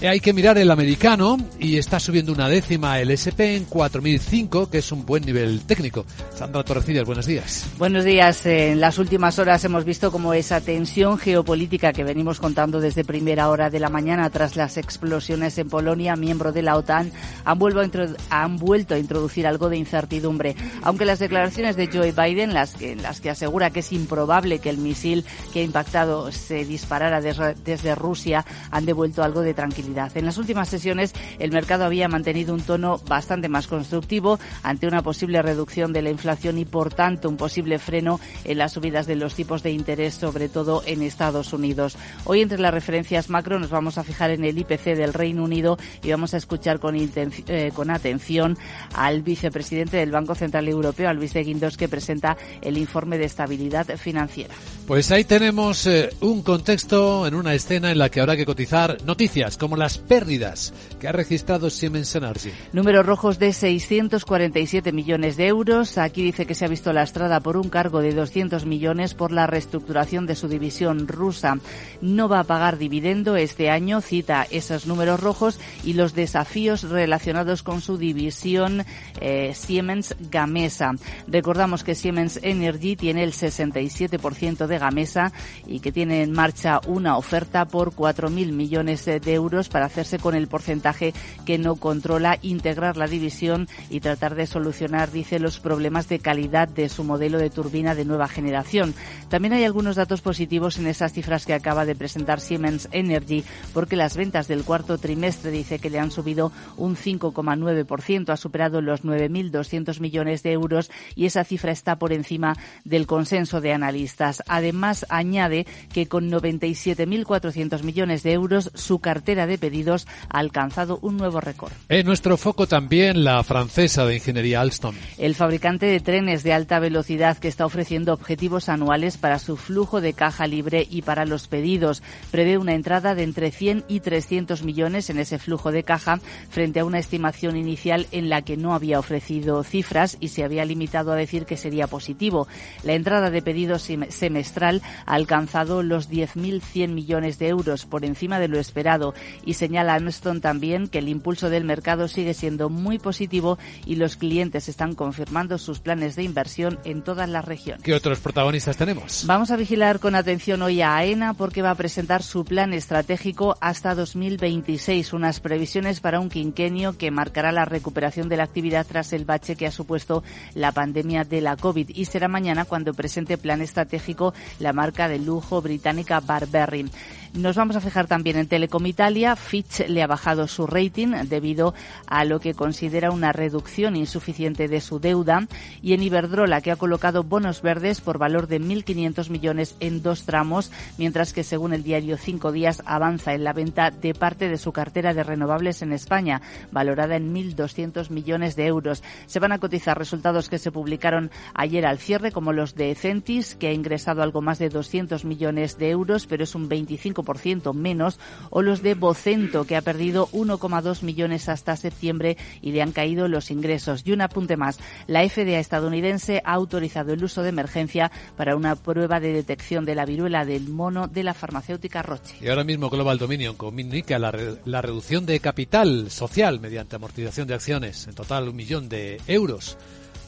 Eh, hay que mirar el americano y está subiendo una décima el SP en 4005, que es un buen nivel técnico. Sandra Torrecillas, buenos días. Buenos días. En las últimas horas hemos visto como esa tensión geopolítica que venimos contando desde primera hora de la mañana tras las explosiones en Polonia, miembro de la OTAN, han vuelto a, han vuelto a introducir algo de incertidumbre. Aunque las declaraciones de Joe Biden, las que, las que asegura que es improbable que el misil que ha impactado se disparara desde Rusia, han devuelto algo de tranquilidad en las últimas sesiones, el mercado había mantenido un tono bastante más constructivo ante una posible reducción de la inflación y, por tanto, un posible freno en las subidas de los tipos de interés, sobre todo en Estados Unidos. Hoy, entre las referencias macro, nos vamos a fijar en el IPC del Reino Unido y vamos a escuchar con, eh, con atención al vicepresidente del Banco Central Europeo, Luis de Guindos, que presenta el informe de estabilidad financiera. Pues ahí tenemos eh, un contexto en una escena en la que habrá que cotizar noticias como las pérdidas que ha registrado Siemens Energy. Números rojos de 647 millones de euros. Aquí dice que se ha visto lastrada por un cargo de 200 millones por la reestructuración de su división rusa. No va a pagar dividendo este año, cita esos números rojos y los desafíos relacionados con su división eh, Siemens Gamesa. Recordamos que Siemens Energy tiene el 67% de Gamesa y que tiene en marcha una oferta por 4.000 millones de euros para hacerse con el porcentaje que no controla, integrar la división y tratar de solucionar, dice, los problemas de calidad de su modelo de turbina de nueva generación. También hay algunos datos positivos en esas cifras que acaba de presentar Siemens Energy, porque las ventas del cuarto trimestre dice que le han subido un 5,9%, ha superado los 9.200 millones de euros y esa cifra está por encima del consenso de analistas. Además, añade que con 97.400 millones de euros su cartera de pedidos ha alcanzado un nuevo récord. En nuestro foco también la francesa de ingeniería Alstom. El fabricante de trenes de alta velocidad que está ofreciendo objetivos anuales para su flujo de caja libre y para los pedidos. Prevé una entrada de entre 100 y 300 millones en ese flujo de caja frente a una estimación inicial en la que no había ofrecido cifras y se había limitado a decir que sería positivo. La entrada de pedidos semestral ha alcanzado los 10.100 millones de euros por encima de lo esperado y señala Armstrong también que el impulso del mercado sigue siendo muy positivo y los clientes están confirmando sus planes de inversión en todas las regiones. ¿Qué otros protagonistas tenemos? Vamos a vigilar con atención hoy a AENA porque va a presentar su plan estratégico hasta 2026, unas previsiones para un quinquenio que marcará la recuperación de la actividad tras el bache que ha supuesto la pandemia de la COVID y será mañana cuando presente plan estratégico la marca de lujo británica Barberry. Nos vamos a fijar también en Telecom Italia. Fitch le ha bajado su rating debido a lo que considera una reducción insuficiente de su deuda. Y en Iberdrola, que ha colocado bonos verdes por valor de 1.500 millones en dos tramos, mientras que según el diario Cinco Días avanza en la venta de parte de su cartera de renovables en España, valorada en 1.200 millones de euros. Se van a cotizar resultados que se publicaron ayer al cierre, como los de Centis, que ha ingresado algo más de 200 millones de euros, pero es un 25 menos, o los de Vocento, que ha perdido 1,2 millones hasta septiembre y le han caído los ingresos. Y un apunte más. La FDA estadounidense ha autorizado el uso de emergencia para una prueba de detección de la viruela del mono de la farmacéutica Roche. Y ahora mismo Global Dominion comunica la, la reducción de capital social mediante amortización de acciones. En total, un millón de euros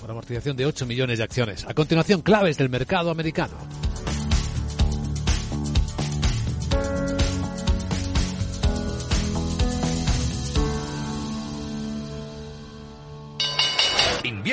por amortización de 8 millones de acciones. A continuación, claves del mercado americano.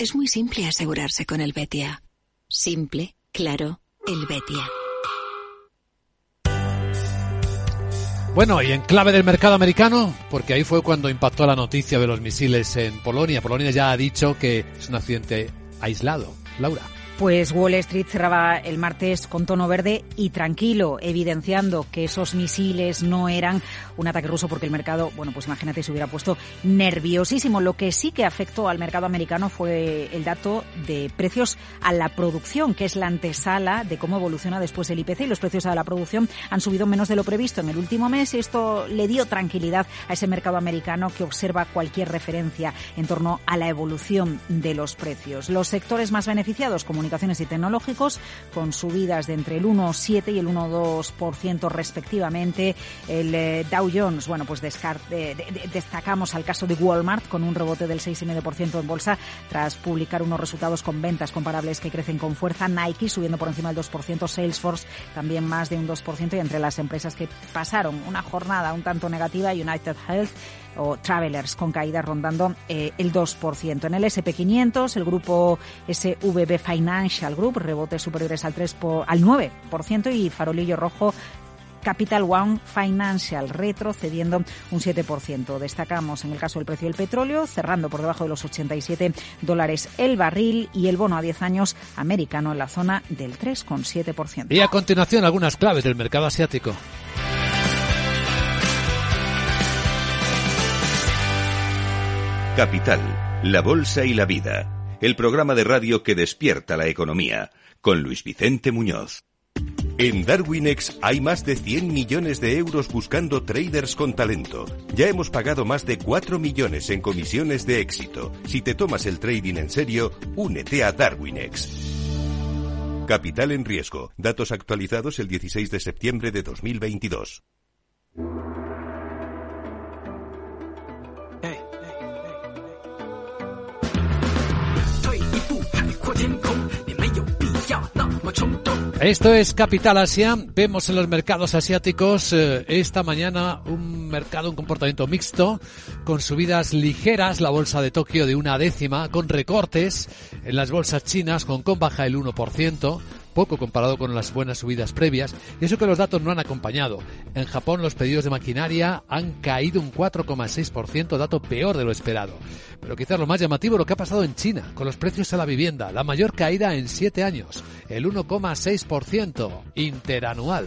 Es muy simple asegurarse con el Betia. Simple, claro, el Betia. Bueno, y en clave del mercado americano, porque ahí fue cuando impactó la noticia de los misiles en Polonia. Polonia ya ha dicho que es un accidente aislado. Laura. Pues Wall Street cerraba el martes con tono verde y tranquilo, evidenciando que esos misiles no eran un ataque ruso porque el mercado, bueno, pues imagínate, se hubiera puesto nerviosísimo. Lo que sí que afectó al mercado americano fue el dato de precios a la producción, que es la antesala de cómo evoluciona después el IPC y los precios a la producción han subido menos de lo previsto en el último mes y esto le dio tranquilidad a ese mercado americano que observa cualquier referencia en torno a la evolución de los precios. Los sectores más beneficiados, comunicación y tecnológicos, con subidas de entre el 1,7 y el 1,2% respectivamente. El eh, Dow Jones, bueno, pues destacamos al caso de Walmart con un rebote del 6,5% en bolsa tras publicar unos resultados con ventas comparables que crecen con fuerza. Nike subiendo por encima del 2%, Salesforce también más de un 2% y entre las empresas que pasaron una jornada un tanto negativa, United Health o Travelers con caída rondando eh, el 2%. En el SP500, el grupo SVB Financial Group, rebote superiores al, 3 al 9% y farolillo rojo Capital One Financial retrocediendo un 7%. Destacamos en el caso del precio del petróleo, cerrando por debajo de los 87 dólares el barril y el bono a 10 años americano en la zona del 3,7%. Y a continuación algunas claves del mercado asiático. Capital, la Bolsa y la Vida, el programa de radio que despierta la economía, con Luis Vicente Muñoz. En Darwinex hay más de 100 millones de euros buscando traders con talento. Ya hemos pagado más de 4 millones en comisiones de éxito. Si te tomas el trading en serio, únete a Darwinex. Capital en riesgo. Datos actualizados el 16 de septiembre de 2022. Esto es Capital Asia. Vemos en los mercados asiáticos eh, esta mañana un mercado, un comportamiento mixto, con subidas ligeras, la bolsa de Tokio de una décima, con recortes en las bolsas chinas, Hong Kong baja el 1%, poco comparado con las buenas subidas previas, y eso que los datos no han acompañado. En Japón los pedidos de maquinaria han caído un 4,6%, dato peor de lo esperado. Pero quizás lo más llamativo lo que ha pasado en China, con los precios a la vivienda, la mayor caída en siete años, el 1,6% interanual.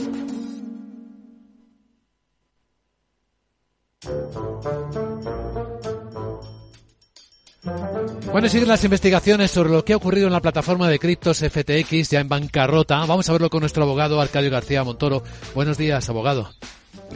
Bueno, siguen las investigaciones sobre lo que ha ocurrido en la plataforma de criptos FTX, ya en bancarrota. Vamos a verlo con nuestro abogado Arcadio García Montoro. Buenos días, abogado.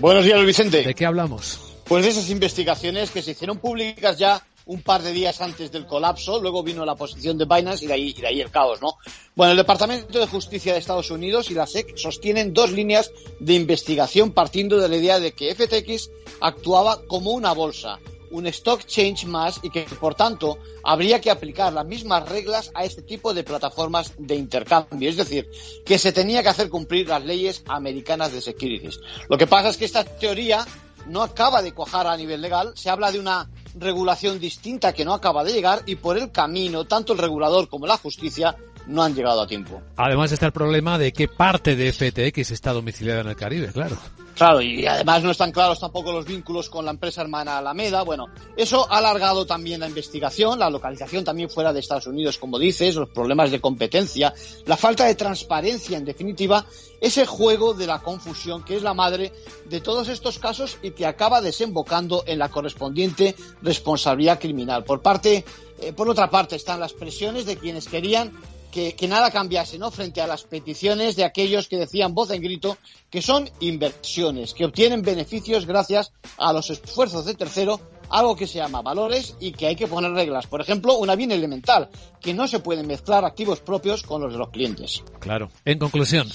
Buenos días, Vicente. ¿De qué hablamos? Pues de esas investigaciones que se hicieron públicas ya un par de días antes del colapso, luego vino la posición de Binance y de ahí, y de ahí el caos, ¿no? Bueno, el Departamento de Justicia de Estados Unidos y la SEC sostienen dos líneas de investigación partiendo de la idea de que FTX actuaba como una bolsa un stock change más y que por tanto habría que aplicar las mismas reglas a este tipo de plataformas de intercambio. Es decir, que se tenía que hacer cumplir las leyes americanas de securities. Lo que pasa es que esta teoría no acaba de cuajar a nivel legal. Se habla de una regulación distinta que no acaba de llegar y por el camino tanto el regulador como la justicia no han llegado a tiempo. Además está el problema de que parte de FTX está domiciliada en el Caribe, claro. Claro, y además no están claros tampoco los vínculos con la empresa hermana Alameda. Bueno, eso ha alargado también la investigación, la localización también fuera de Estados Unidos, como dices, los problemas de competencia, la falta de transparencia, en definitiva, ese juego de la confusión que es la madre de todos estos casos y que acaba desembocando en la correspondiente responsabilidad criminal. Por parte, eh, por otra parte, están las presiones de quienes querían que, nada cambiase, ¿no? Frente a las peticiones de aquellos que decían voz en grito que son inversiones, que obtienen beneficios gracias a los esfuerzos de tercero, algo que se llama valores y que hay que poner reglas. Por ejemplo, una bien elemental, que no se pueden mezclar activos propios con los de los clientes. Claro. En conclusión.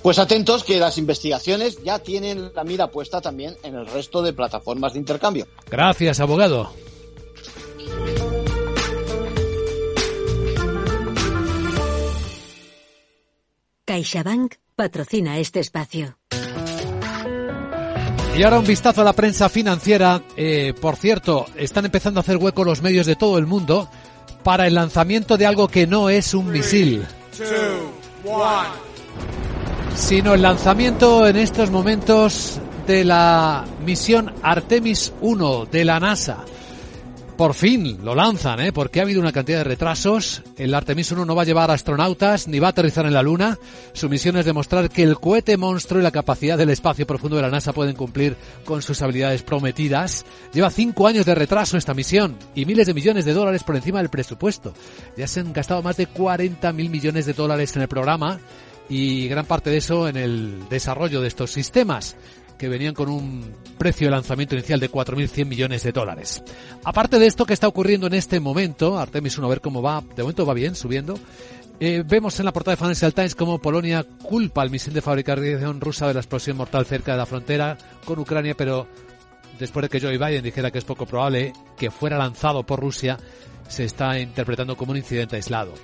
Pues atentos que las investigaciones ya tienen la mira puesta también en el resto de plataformas de intercambio. Gracias, abogado. CaixaBank patrocina este espacio. Y ahora un vistazo a la prensa financiera. Eh, por cierto, están empezando a hacer hueco los medios de todo el mundo para el lanzamiento de algo que no es un misil, sino el lanzamiento en estos momentos de la misión Artemis 1 de la NASA. Por fin lo lanzan, ¿eh? porque ha habido una cantidad de retrasos. El Artemis 1 no va a llevar astronautas ni va a aterrizar en la Luna. Su misión es demostrar que el cohete monstruo y la capacidad del espacio profundo de la NASA pueden cumplir con sus habilidades prometidas. Lleva cinco años de retraso esta misión y miles de millones de dólares por encima del presupuesto. Ya se han gastado más de 40 mil millones de dólares en el programa y gran parte de eso en el desarrollo de estos sistemas que venían con un precio de lanzamiento inicial de 4.100 millones de dólares. Aparte de esto que está ocurriendo en este momento, Artemis 1 a ver cómo va, de momento va bien, subiendo. Eh, vemos en la portada de Financial Times cómo Polonia culpa al misil de fabricación rusa de la explosión mortal cerca de la frontera con Ucrania, pero después de que Joe Biden dijera que es poco probable que fuera lanzado por Rusia, se está interpretando como un incidente aislado.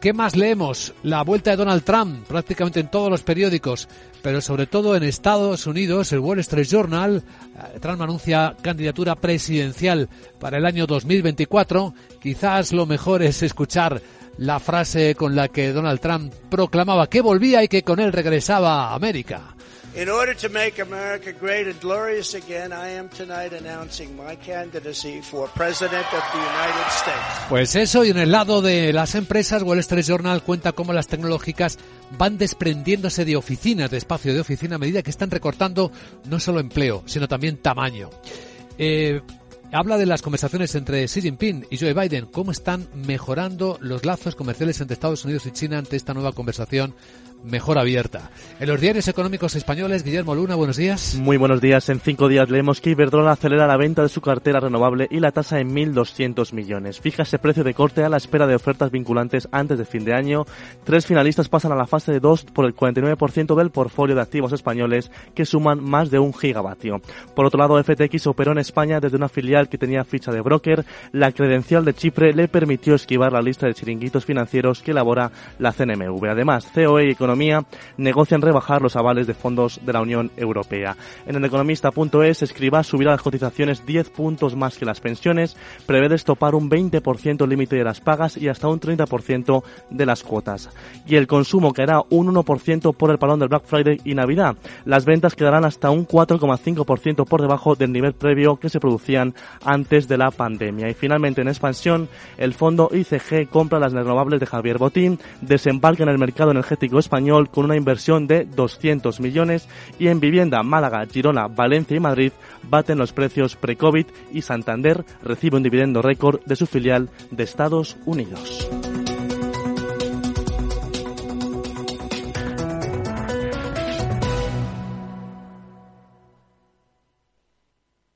¿Qué más leemos? La vuelta de Donald Trump prácticamente en todos los periódicos, pero sobre todo en Estados Unidos, el Wall Street Journal, eh, Trump anuncia candidatura presidencial para el año 2024. Quizás lo mejor es escuchar la frase con la que Donald Trump proclamaba que volvía y que con él regresaba a América. In order to make America great and glorious again, I am tonight announcing my candidacy for President of the United States. Pues eso, y en el lado de las empresas, Wall Street Journal cuenta cómo las tecnológicas van desprendiéndose de oficinas, de espacio de oficina, a medida que están recortando no solo empleo, sino también tamaño. Eh, habla de las conversaciones entre Xi Jinping y Joe Biden, cómo están mejorando los lazos comerciales entre Estados Unidos y China ante esta nueva conversación mejor abierta. En los diarios económicos españoles, Guillermo Luna, buenos días. Muy buenos días. En cinco días leemos que Iberdrola acelera la venta de su cartera renovable y la tasa en 1.200 millones. Fija ese precio de corte a la espera de ofertas vinculantes antes de fin de año. Tres finalistas pasan a la fase de dos por el 49% del portfolio de activos españoles que suman más de un gigavatio. Por otro lado, FTX operó en España desde una filial que tenía ficha de broker. La credencial de Chipre le permitió esquivar la lista de chiringuitos financieros que elabora la CNMV. Además, COE y Economía negocian rebajar los avales de fondos de la Unión Europea. En el economista.es, escriba subirá las cotizaciones 10 puntos más que las pensiones, prevé destopar un 20% el límite de las pagas y hasta un 30% de las cuotas. Y el consumo caerá un 1% por el palón del Black Friday y Navidad. Las ventas quedarán hasta un 4,5% por debajo del nivel previo que se producían antes de la pandemia. Y finalmente en expansión, el fondo ICG compra las renovables de Javier Botín, desembarca en el mercado energético español con una inversión de 200 millones y en vivienda Málaga, Girona, Valencia y Madrid baten los precios pre-COVID y Santander recibe un dividendo récord de su filial de Estados Unidos.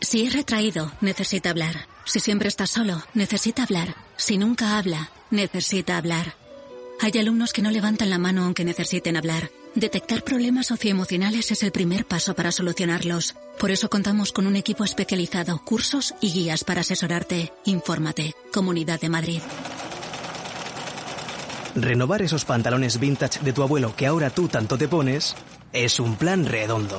Si es retraído, necesita hablar. Si siempre está solo, necesita hablar. Si nunca habla, necesita hablar. Hay alumnos que no levantan la mano aunque necesiten hablar. Detectar problemas socioemocionales es el primer paso para solucionarlos. Por eso contamos con un equipo especializado, cursos y guías para asesorarte. Infórmate. Comunidad de Madrid. Renovar esos pantalones vintage de tu abuelo que ahora tú tanto te pones es un plan redondo.